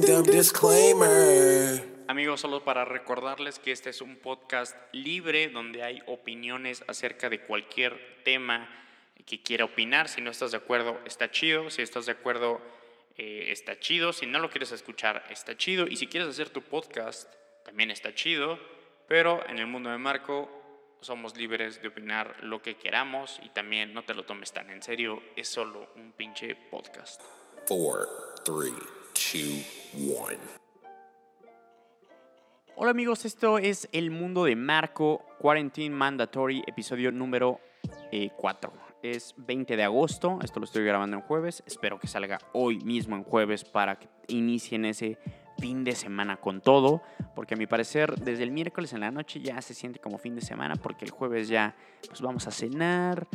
Disclaimer. Amigos, solo para recordarles que este es un podcast libre donde hay opiniones acerca de cualquier tema que quiera opinar. Si no estás de acuerdo, está chido. Si estás de acuerdo, eh, está chido. Si no lo quieres escuchar, está chido. Y si quieres hacer tu podcast, también está chido. Pero en el mundo de Marco somos libres de opinar lo que queramos y también no te lo tomes tan en serio. Es solo un pinche podcast. 4, 3, 2, 1. Hola amigos, esto es El Mundo de Marco, Quarantine Mandatory, episodio número 4. Es 20 de agosto, esto lo estoy grabando en jueves, espero que salga hoy mismo en jueves para que inicien ese fin de semana con todo, porque a mi parecer desde el miércoles en la noche ya se siente como fin de semana, porque el jueves ya pues vamos a cenar,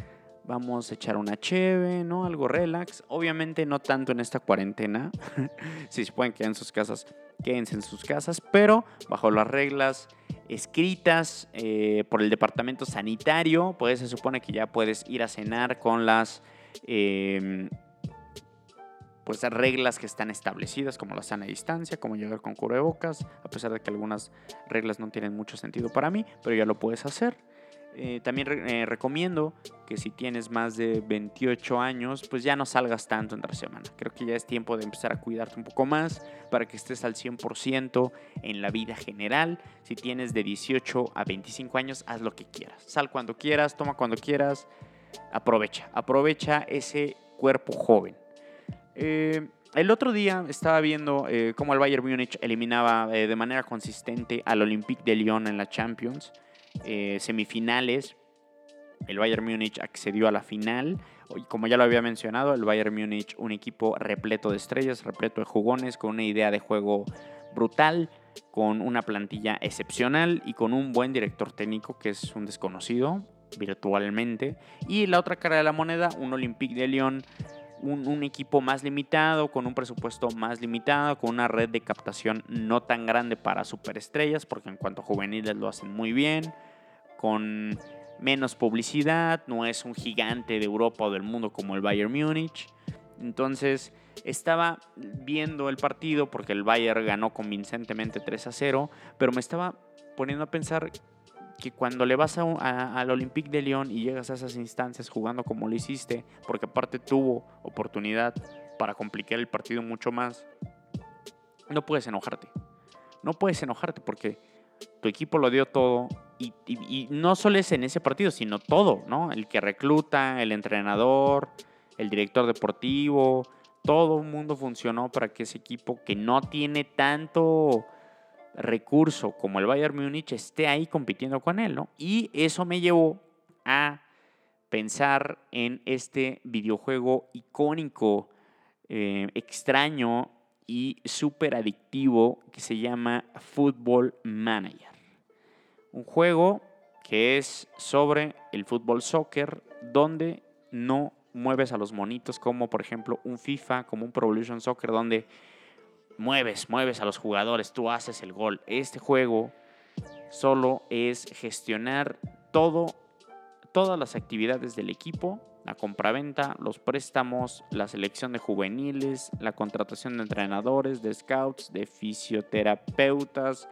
vamos a echar una cheve, ¿no? Algo relax. Obviamente no tanto en esta cuarentena. si se pueden quedar en sus casas, quédense en sus casas, pero bajo las reglas escritas eh, por el departamento sanitario, pues se supone que ya puedes ir a cenar con las... Eh, pues reglas que están establecidas como la sana distancia, como llegar con cubrebocas, a pesar de que algunas reglas no tienen mucho sentido para mí, pero ya lo puedes hacer. Eh, también eh, recomiendo que si tienes más de 28 años, pues ya no salgas tanto entre semana. Creo que ya es tiempo de empezar a cuidarte un poco más para que estés al 100% en la vida general. Si tienes de 18 a 25 años, haz lo que quieras. Sal cuando quieras, toma cuando quieras. Aprovecha, aprovecha ese cuerpo joven. Eh, el otro día estaba viendo cómo el Bayern Múnich eliminaba de manera consistente al Olympique de Lyon en la Champions. Eh, semifinales. El Bayern Múnich accedió a la final. Como ya lo había mencionado, el Bayern Múnich, un equipo repleto de estrellas, repleto de jugones, con una idea de juego brutal, con una plantilla excepcional y con un buen director técnico que es un desconocido virtualmente. Y la otra cara de la moneda, un Olympique de Lyon un, equipo más limitado, con un presupuesto más limitado, con una red de captación no tan grande para superestrellas, porque en cuanto a juveniles lo hacen muy bien, con menos publicidad, no es un gigante de Europa o del mundo como el Bayern Múnich. Entonces estaba viendo el partido porque el Bayern ganó convincentemente 3 a 0, pero me estaba poniendo a pensar que cuando le vas al Olympique de Lyon y llegas a esas instancias jugando como lo hiciste, porque aparte tuvo oportunidad para complicar el partido mucho más, no puedes enojarte. No puedes enojarte porque tu equipo lo dio todo y, y, no solo es en ese partido, sino todo, ¿no? El que recluta, el entrenador, el director deportivo, todo el mundo funcionó para que ese equipo que no tiene tanto recurso como el Bayern Múnich esté ahí compitiendo con él, ¿no? Y eso me llevó a pensar en este videojuego icónico, eh, extraño y súper adictivo que se llama Football Manager. Un juego que es sobre el fútbol soccer donde no mueves a los monitos como por ejemplo un FIFA, como un Pro Evolution Soccer donde mueves, mueves a los jugadores, tú haces el gol. Este juego solo es gestionar todo, todas las actividades del equipo, la compraventa, los préstamos, la selección de juveniles, la contratación de entrenadores, de scouts, de fisioterapeutas,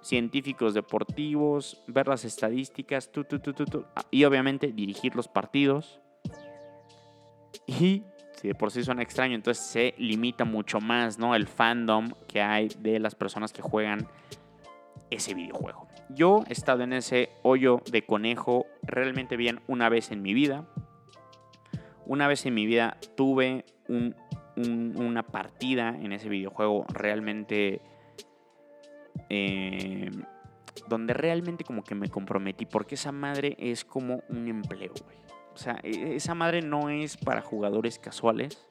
científicos deportivos, ver las estadísticas, y obviamente dirigir los partidos. Y si de por sí suena extraño, entonces se limita mucho más, ¿no? El fandom que hay de las personas que juegan ese videojuego. Yo he estado en ese hoyo de conejo realmente bien una vez en mi vida. Una vez en mi vida tuve una partida en ese videojuego realmente... Eh, donde realmente como que me comprometí, porque esa madre es como un empleo, güey. O sea, e, esa madre no es para jugadores casuales.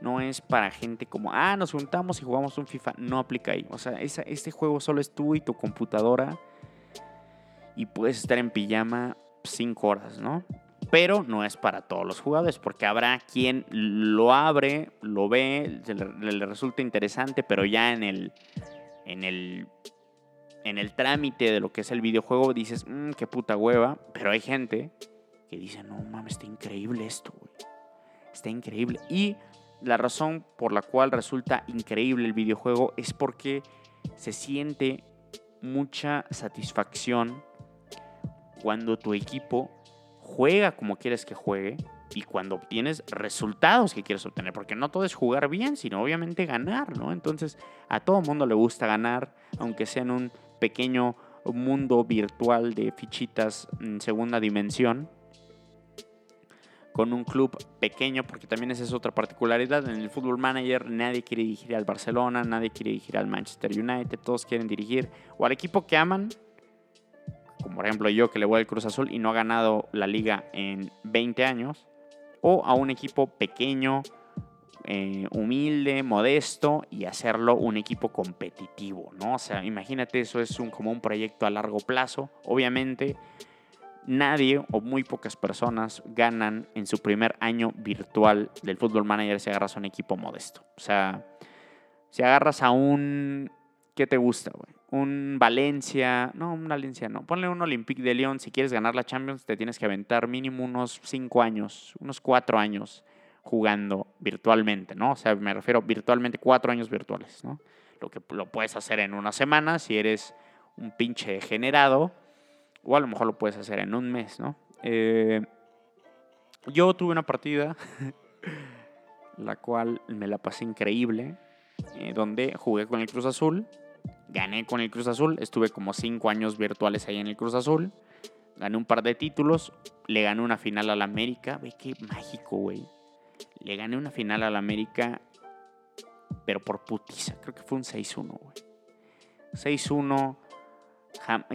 No es para gente como, ah, nos juntamos y jugamos un FIFA. No aplica ahí. O sea, este juego solo es tú y tu computadora. Y puedes estar en pijama 5 horas, ¿no? Pero no es para todos los jugadores, porque habrá quien lo abre, lo ve, le, resulta interesante, pero ya en el, en el, en el trámite de lo que es el videojuego dices, mmm, qué puta hueva. Pero hay gente que dicen, no mames, está increíble esto, güey. Está increíble. Y la razón por la cual resulta increíble el videojuego es porque se siente mucha satisfacción cuando tu equipo juega como quieres que juegue y cuando obtienes resultados que quieres obtener, porque no todo es jugar bien, sino obviamente ganar, ¿no? Entonces, a todo mundo le gusta ganar, aunque sea en un pequeño mundo virtual de fichitas en segunda dimensión, con un club pequeño, porque también esa es otra particularidad. En el Football Manager nadie quiere dirigir al Barcelona, nadie quiere dirigir al Manchester United, todos quieren dirigir o al equipo que aman, como por ejemplo yo que le voy al Cruz Azul y no ha ganado la liga en 20 años, o a un equipo pequeño, eh, humilde, modesto y hacerlo un equipo competitivo, ¿no? O sea, imagínate, eso es un, como un proyecto a largo plazo. Obviamente, nadie o muy pocas personas ganan en su primer año virtual del Football Manager si agarras a un equipo modesto. O sea, si agarras a un... ¿Qué te gusta, güey? Un Valencia, no, un Valencia no. Ponle un Olympique de Lyon. Si quieres ganar la Champions, te tienes que aventar mínimo unos 5 años, unos 4 años jugando virtualmente, ¿no? O sea, me refiero virtualmente, 4 años virtuales, ¿no? Lo que lo puedes hacer en una semana si eres un pinche degenerado, o a lo mejor lo puedes hacer en un mes, ¿no? Eh, yo tuve una partida, la cual me la pasé increíble, eh, donde jugué con el Cruz Azul gané con el Cruz Azul, estuve como cinco años virtuales ahí en el Cruz Azul, gané un par de títulos, le gané una final al América, ve qué mágico, güey. Le gané una final al América, pero por putiza, creo que fue un 6-1, güey. 6-1,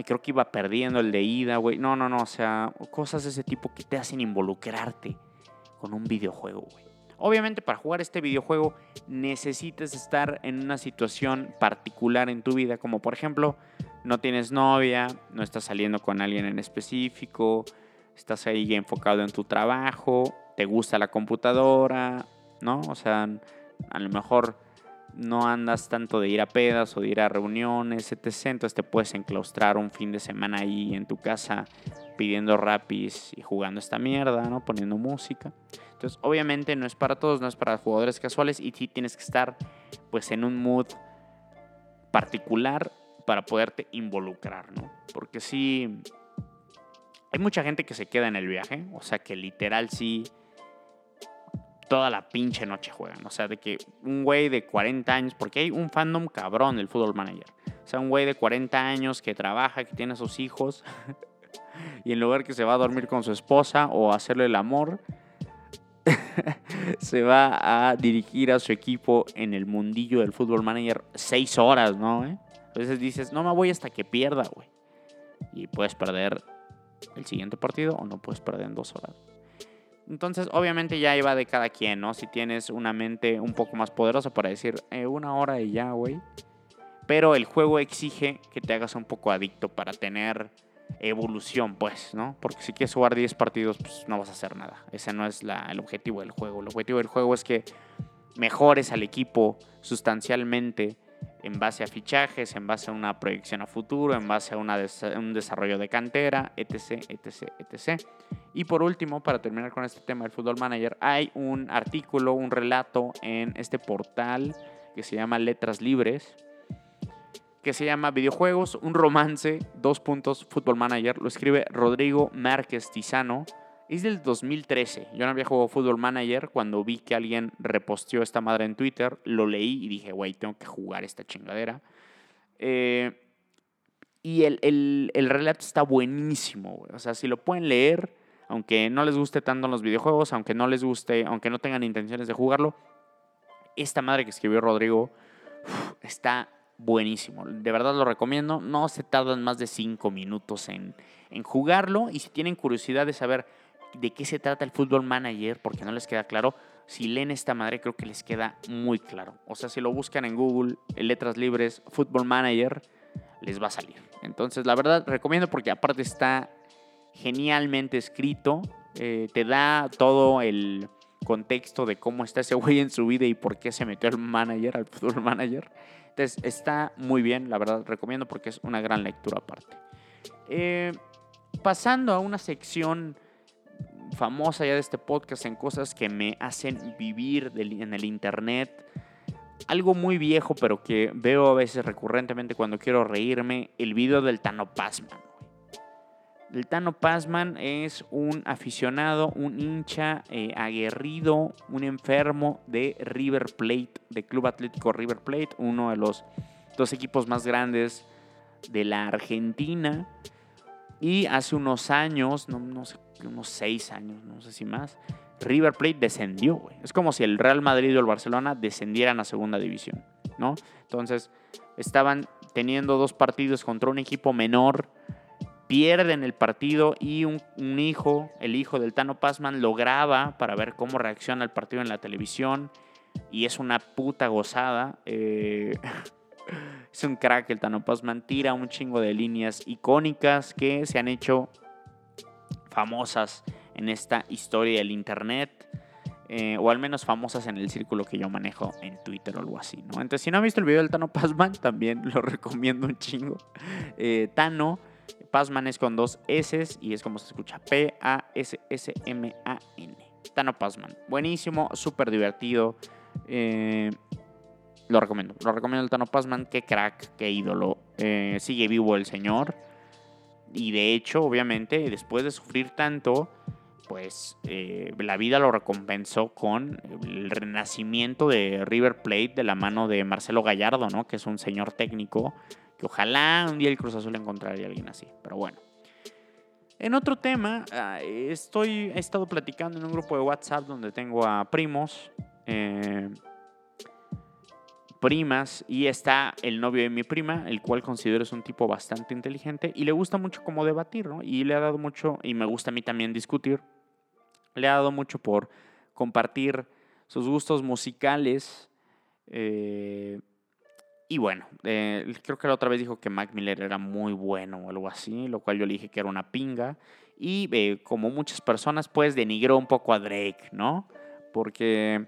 creo que iba perdiendo el de ida, güey. No, no, no, o sea, cosas de ese tipo que te hacen involucrarte con un videojuego, güey. Obviamente para jugar este videojuego necesitas estar en una situación particular en tu vida, como por ejemplo, no tienes novia, no estás saliendo con alguien en específico, estás ahí enfocado en tu trabajo, te gusta la computadora, ¿no? O sea, a lo mejor no andas tanto de ir a pedas o de ir a reuniones, etc. Entonces te puedes enclaustrar un fin de semana ahí en tu casa pidiendo rapis y jugando esta mierda, ¿no? Poniendo música. Entonces, obviamente no es para todos, no es para jugadores casuales y sí tienes que estar pues en un mood particular para poderte involucrar, ¿no? Porque sí hay mucha gente que se queda en el viaje, o sea, que literal sí toda la pinche noche juegan. O sea, de que un güey de 40 años, porque hay un fandom cabrón del Football Manager. O sea, un güey de 40 años que trabaja, que tiene a sus hijos, y en lugar que se va a dormir con su esposa o hacerle el amor, se va a dirigir a su equipo en el mundillo del Football Manager 6 horas, ¿no? A veces dices, no me voy hasta que pierda, güey. Y puedes perder el siguiente partido o no puedes perder en dos horas. Entonces, obviamente ya iba de cada quien, ¿no? Si tienes una mente un poco más poderosa para decir eh, una hora y ya, güey. Pero el juego exige que te hagas un poco adicto para tener evolución, pues, ¿no? Porque si quieres jugar 10 partidos, pues no vas a hacer nada. Ese no es el objetivo del juego. El objetivo del juego es que mejores al equipo sustancialmente en base a fichajes, en base a una proyección a futuro, en base a un desarrollo de cantera, etc, etc, etc. Y por último, para terminar con este tema del Football Manager, hay un artículo, un relato en este portal que se llama Letras Libres, que se llama Videojuegos, un romance, dos puntos, Football Manager. Lo escribe Rodrigo Márquez Tizano es del 2013. Yo no había jugado Football Manager. Cuando vi que alguien reposteó esta madre en Twitter, lo leí y dije, güey, tengo que jugar esta chingadera. Eh, y el, relato está buenísimo, güey. O sea, si lo pueden leer, aunque no les guste tanto los videojuegos, aunque no les guste, aunque no tengan intenciones de jugarlo, esta madre que escribió Rodrigo está buenísimo. De verdad lo recomiendo. No se tardan más de 5 minutos en, en jugarlo. Y si tienen curiosidad de saber de qué se trata el Fútbol Manager, porque no les queda claro, si leen esta madre creo que les queda muy claro. O sea, si lo buscan en Google, en letras libres, Fútbol Manager, les va a salir. Entonces, la verdad, recomiendo porque aparte está genialmente escrito, eh, te da todo el contexto de cómo está ese güey en su vida y por qué se metió al manager, al fútbol manager. Entonces, está muy bien, la verdad, recomiendo porque es una gran lectura aparte. Eh, pasando a una sección famosa ya de este podcast en cosas que me hacen vivir en el internet. Algo muy viejo, pero que veo a veces recurrentemente cuando quiero reírme, el video del Tano Pazman. El Tano Pazman es un aficionado, un hincha eh, aguerrido, un enfermo de River Plate, de Club Atlético River Plate, uno de los dos equipos más grandes de la Argentina. Y hace unos años, no, sé, unos seis años, no sé si más, River Plate descendió. Es como si el Real Madrid o el Barcelona descendieran a segunda división, ¿no? Entonces, estaban teniendo dos partidos contra un equipo menor, pierden el partido y un, hijo, el hijo del Tano Pazman, lo graba para ver cómo reacciona el partido en la televisión y es una puta gozada. eh, es un crack el Tano Pazman, tira un chingo de líneas icónicas que se han hecho famosas en esta historia del internet. eh, o al menos famosas en el círculo que yo manejo en Twitter o algo así. Entonces, si no han visto el video del Tano Pazman, también lo recomiendo un chingo. Eh, Tano, Pazman es con dos S y es como se escucha, P-A-S-S-M-A-N. Tano Pazman, buenísimo, súper divertido. eh, lo recomiendo, lo recomiendo el Tano Pazman, qué crack, qué ídolo. eh, sigue vivo el señor. Y de hecho, obviamente, después de sufrir tanto, pues eh, la vida lo recompensó con el renacimiento de River Plate de la mano de Marcelo Gallardo, ¿no? Que es un señor técnico ojalá un día el Cruz Azul encontraría a alguien así. Pero bueno. En otro tema, ah, estoy, he estado platicando en un grupo de WhatsApp donde tengo a primos, eh, primas, y está el novio de mi prima, el cual considero es un tipo bastante inteligente y le gusta mucho como debatir, ¿no? Y le ha dado mucho, y me gusta a mí también discutir, le ha dado mucho por compartir sus gustos musicales. eh, y bueno, eh, creo que la otra vez dijo que Mac Miller era muy bueno o algo así, lo cual yo le dije que era una pinga. Y eh, como muchas personas, pues denigró un poco a Drake, ¿no? Porque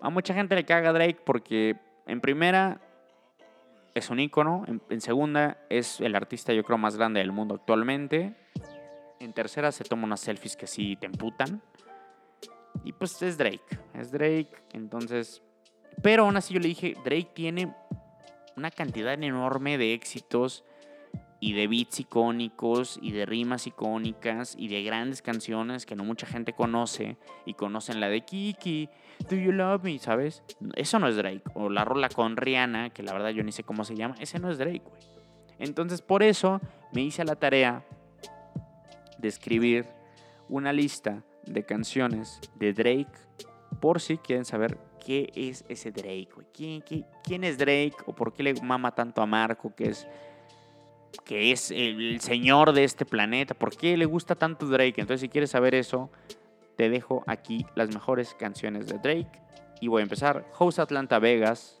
a mucha gente le caga Drake porque en primera es un ícono, en, en segunda es el artista yo creo más grande del mundo actualmente, en tercera se toma unas selfies que sí te emputan. Y pues es Drake, es Drake, entonces... Pero aún así yo le dije, Drake tiene una cantidad enorme de éxitos y de beats icónicos y de rimas icónicas y de grandes canciones que no mucha gente conoce y conocen la de Kiki, Do You Love Me, ¿sabes? Eso no es Drake. O la rola con Rihanna, que la verdad yo ni sé cómo se llama, ese no es Drake, güey. Entonces por eso me hice la tarea de escribir una lista de canciones de Drake por si quieren saber qué es ese Drake. ¿Quién, es Drake o por qué le mama tanto a Marco, que es, que es el señor de este planeta? ¿Por qué le gusta tanto Drake? Entonces, si quieres saber eso, te dejo aquí las mejores canciones de Drake. Y voy a empezar. House Atlanta Vegas,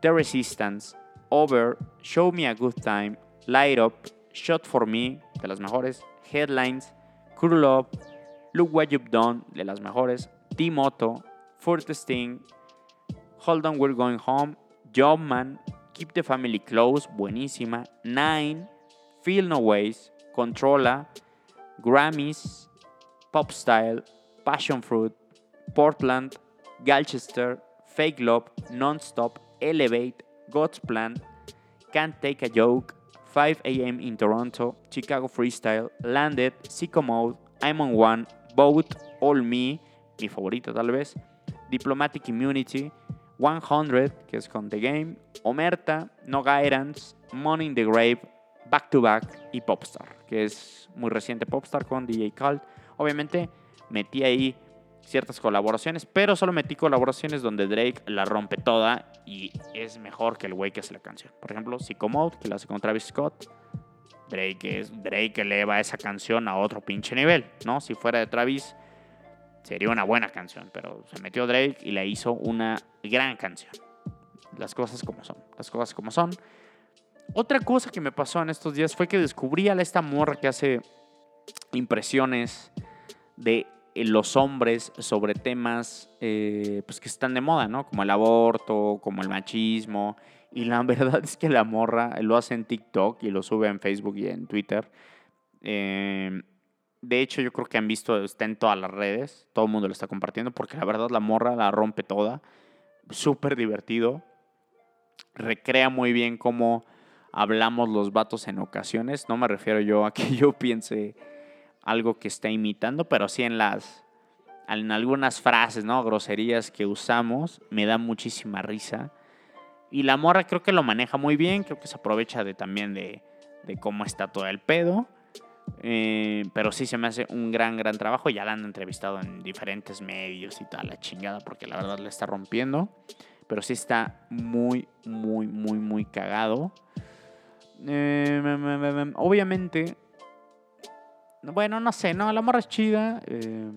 The Resistance, Over, Show Me a Good Time, Light Up, Shot for Me, de las mejores, Headlines, Curl Up, Look What You've Done, de las mejores, T-Moto, Fort Sting, Hold On We're Going Home, Jobman, Keep the Family Close, buenísima, Nine, Feel No Ways, Controla, Grammys, Pop Style, Passion Fruit, Portland, Galchester, Fake Love, Nonstop, Elevate, God's Plan, Can't Take a Joke, 5 a.m. in Toronto, Chicago Freestyle, Landed, Sicko Mode, I'm on One, Boat, All Me, mi favorita tal vez, Diplomatic Immunity, 100, que es con The Game, Omerta, No Guidance, Money in the Grave, Back to Back y Popstar, que es muy reciente Popstar con DJ Khaled. Obviamente metí ahí ciertas colaboraciones, pero solo metí colaboraciones donde Drake la rompe toda y es mejor que el güey que hace la canción. Por ejemplo, Psycho Mode, que la hace con Travis Scott. Drake, es, Drake eleva esa canción a otro pinche nivel, ¿no? Si fuera de Travis, sería una buena canción, pero se metió Drake y le hizo una gran canción. Las cosas como son, las cosas como son. Otra cosa que me pasó en estos días fue que descubrí a esta morra que hace impresiones de eh, los hombres sobre temas eh, pues que están de moda, ¿no? Como el aborto, como el machismo. Y la verdad es que la morra lo hace en TikTok y lo sube en Facebook y en Twitter. Eh, De hecho, yo creo que han visto, está en todas las redes, todo el mundo lo está compartiendo, porque la verdad la morra la rompe toda. Súper divertido. Recrea muy bien cómo hablamos los vatos en ocasiones. No me refiero yo a que yo piense algo que está imitando, pero sí en las en algunas frases, ¿no? Groserías que usamos, me da muchísima risa. Y la morra creo que lo maneja muy bien, creo que se aprovecha de también de, de cómo está todo el pedo. Eh, pero sí se me hace un gran, gran trabajo. Ya la han entrevistado en diferentes medios y tal, la chingada, porque la verdad le está rompiendo. Pero sí está muy, muy, muy, muy cagado. Eh, obviamente, bueno, no sé, no, la morra es chida. Eh,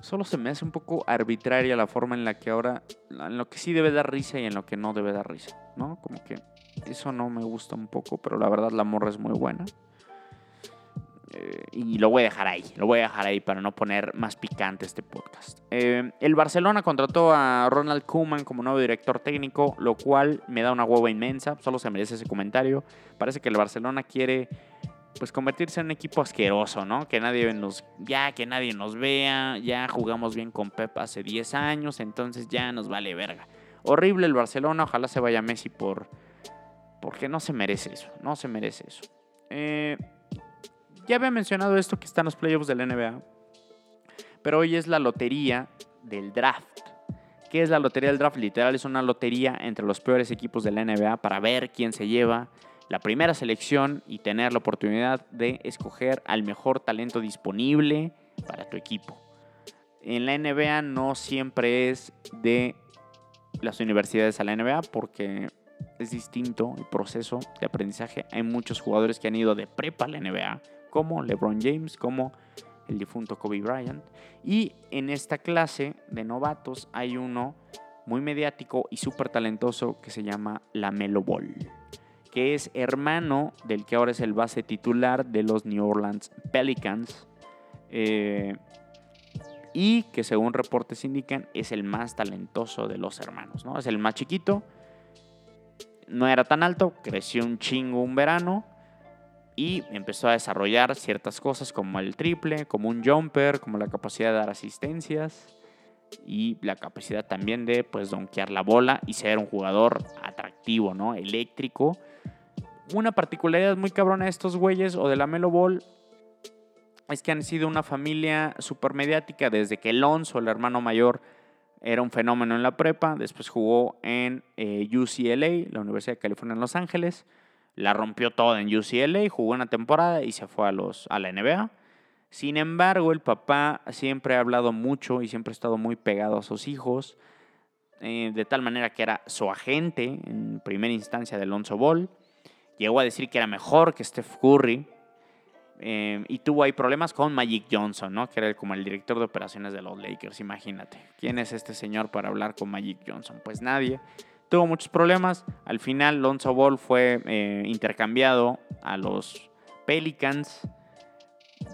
solo se me hace un poco arbitraria la forma en la que ahora, en lo que sí debe dar risa y en lo que no debe dar risa, ¿no? Como que eso no me gusta un poco, pero la verdad la morra es muy buena. Eh, y lo voy a dejar ahí, lo voy a dejar ahí para no poner más picante este podcast. Eh, el Barcelona contrató a Ronald Koeman como nuevo director técnico, lo cual me da una hueva inmensa, solo se merece ese comentario. Parece que el Barcelona quiere pues convertirse en un equipo asqueroso, ¿no? Que nadie nos, ya que nadie nos vea, ya jugamos bien con Pep hace 10 años, entonces ya nos vale verga. Horrible el Barcelona, ojalá se vaya Messi por, porque no se merece eso, no se merece eso. Eh, ya había mencionado esto que están los playoffs del NBA, pero hoy es la lotería del draft. ¿Qué es la lotería del draft? Literal es una lotería entre los peores equipos de la NBA para ver quién se lleva la primera selección y tener la oportunidad de escoger al mejor talento disponible para tu equipo. En la NBA no siempre es de las universidades a la NBA porque es distinto el proceso de aprendizaje. Hay muchos jugadores que han ido de prepa a la NBA, como LeBron James, como el difunto Kobe Bryant. Y en esta clase de novatos hay uno muy mediático y súper talentoso que se llama la Melo Ball, que es hermano del que ahora es el base titular de los New Orleans Pelicans. Eh, y que según reportes indican es el más talentoso de los hermanos, ¿no? Es el más chiquito, no era tan alto, creció un chingo un verano y empezó a desarrollar ciertas cosas como el triple, como un jumper, como la capacidad de dar asistencias y la capacidad también de pues donkear la bola y ser un jugador atractivo, ¿no? Eléctrico. Una particularidad muy cabrona de estos güeyes o de la Melo Ball es que han sido una familia super mediática desde que Alonso, el hermano mayor, era un fenómeno en la prepa, después jugó en eh, UCLA, la Universidad de California en Los Ángeles, la rompió toda en UCLA, jugó una temporada y se fue a, los, a la NBA. Sin embargo, el papá siempre ha hablado mucho y siempre ha estado muy pegado a sus hijos, eh, de tal manera que era su agente en primera instancia de Alonso Ball. Llegó a decir que era mejor que Steph Curry, eh, y tuvo ahí problemas con Magic Johnson, ¿no? Que era como el director de operaciones de los Lakers, imagínate. ¿Quién es este señor para hablar con Magic Johnson? Pues nadie. Tuvo muchos problemas. Al final, Lonzo Ball fue eh, intercambiado a los Pelicans,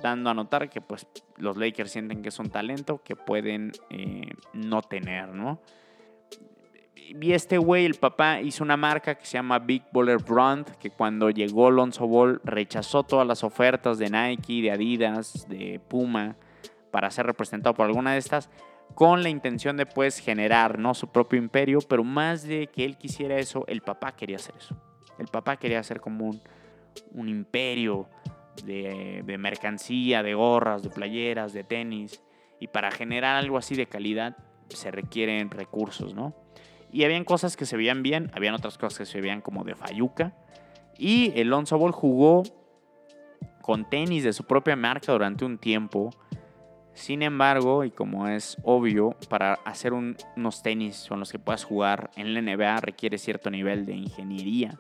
dando a notar que pues, los Lakers sienten que es un talento que pueden eh, no tener, ¿no? vi este güey, el papá hizo una marca que se llama Big Baller Brand, que cuando llegó Lonzo Ball rechazó todas las ofertas de Nike, de Adidas, de Puma, para ser representado por alguna de estas, con la intención de pues generar ¿no? su propio imperio, pero más de que él quisiera eso, el papá quería hacer eso. El papá quería hacer como un, un imperio de, de mercancía, de gorras, de playeras, de tenis, y para generar algo así de calidad se requieren recursos, ¿no? Y habían cosas que se veían bien, habían otras cosas que se veían como de fayuca. Y el Lonzo Ball jugó con tenis de su propia marca durante un tiempo. Sin embargo, y como es obvio, para hacer unos tenis con los que puedas jugar en la NBA requiere cierto nivel de ingeniería.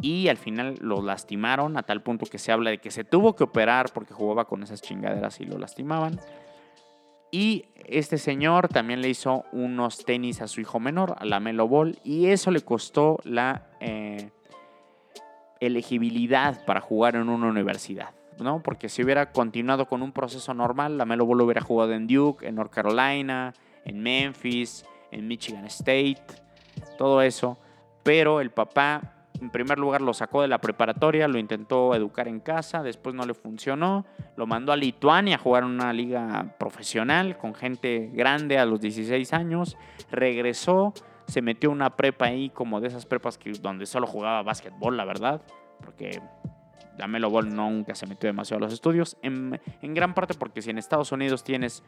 Y al final lo lastimaron a tal punto que se habla de que se tuvo que operar porque jugaba con esas chingaderas y lo lastimaban. Y este señor también le hizo unos tenis a su hijo menor, a la Melo Ball, y eso le costó la eh, elegibilidad para jugar en una universidad. ¿No? Porque si hubiera continuado con un proceso normal, la Melo Ball hubiera jugado en Duke, en North Carolina, en Memphis, en Michigan State, todo eso. Pero el papá En primer lugar lo sacó de la preparatoria, lo intentó educar en casa, después no le funcionó, lo mandó a Lituania a jugar en una liga profesional con gente grande a los 16 años, regresó, se metió una prepa ahí como de esas prepas que, donde solo jugaba básquetbol, la verdad, porque Lamelo Ball nunca se metió demasiado a los estudios, en, gran parte porque si en Estados Unidos tienes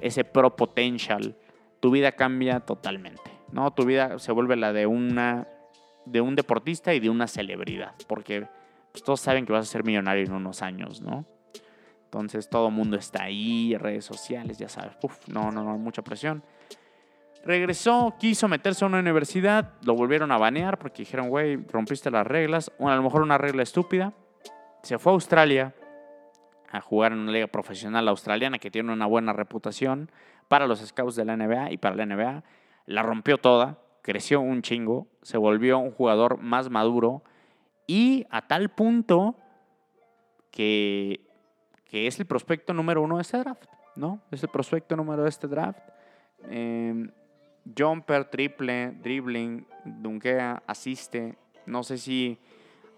ese pro potential, tu vida cambia totalmente, ¿no? Tu vida se vuelve la de una de un deportista y de una celebridad, porque pues, todos saben que vas a ser millonario en unos años, ¿no? Entonces todo el mundo está ahí, redes sociales, ya sabes, Uf, no, no, no, mucha presión. Regresó, quiso meterse a una universidad, lo volvieron a banear porque dijeron, güey, rompiste las reglas, o a lo mejor una regla estúpida. Se fue a Australia a jugar en una liga profesional australiana que tiene una buena reputación para los scouts de la NBA y para la NBA. La rompió toda, creció un chingo, se volvió un jugador más maduro y a tal punto que, que es el prospecto número uno de este draft, ¿no? Es el prospecto número de este draft. Eh, jumper, triple, dribbling, dunkea, asiste. No sé si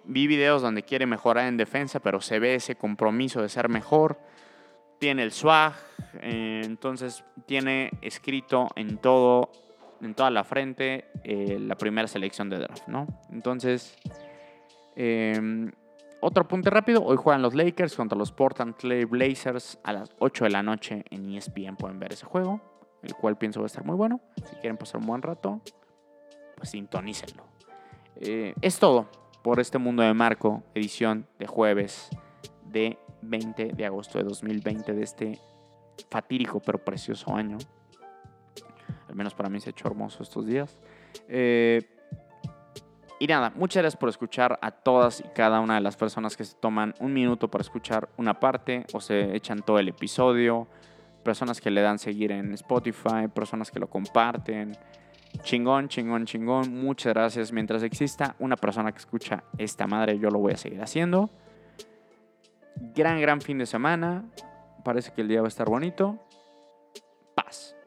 vi videos donde quiere mejorar en defensa, pero se ve ese compromiso de ser mejor. Tiene el swag, eh, entonces tiene escrito en todo en toda la frente eh, la primera selección de draft, ¿no? Entonces, eh, otro apunte rápido, hoy juegan los Lakers contra los Portland Clay Blazers a las 8 de la noche en ESPN, pueden ver ese juego, el cual pienso va a estar muy bueno, si quieren pasar un buen rato, pues sintonícenlo. Eh, es todo por este Mundo de Marco, edición de jueves de 20 de agosto de 2020 de este fatídico pero precioso año al menos para mí se ha hecho hermoso estos días. Eh, y nada, muchas gracias por escuchar a todas y cada una de las personas que se toman un minuto para escuchar una parte o se echan todo el episodio, personas que le dan seguir en Spotify, personas que lo comparten. Chingón, chingón, chingón. Muchas gracias. Mientras exista una persona que escucha esta madre, yo lo voy a seguir haciendo. Gran, gran fin de semana. Parece que el día va a estar bonito. Paz.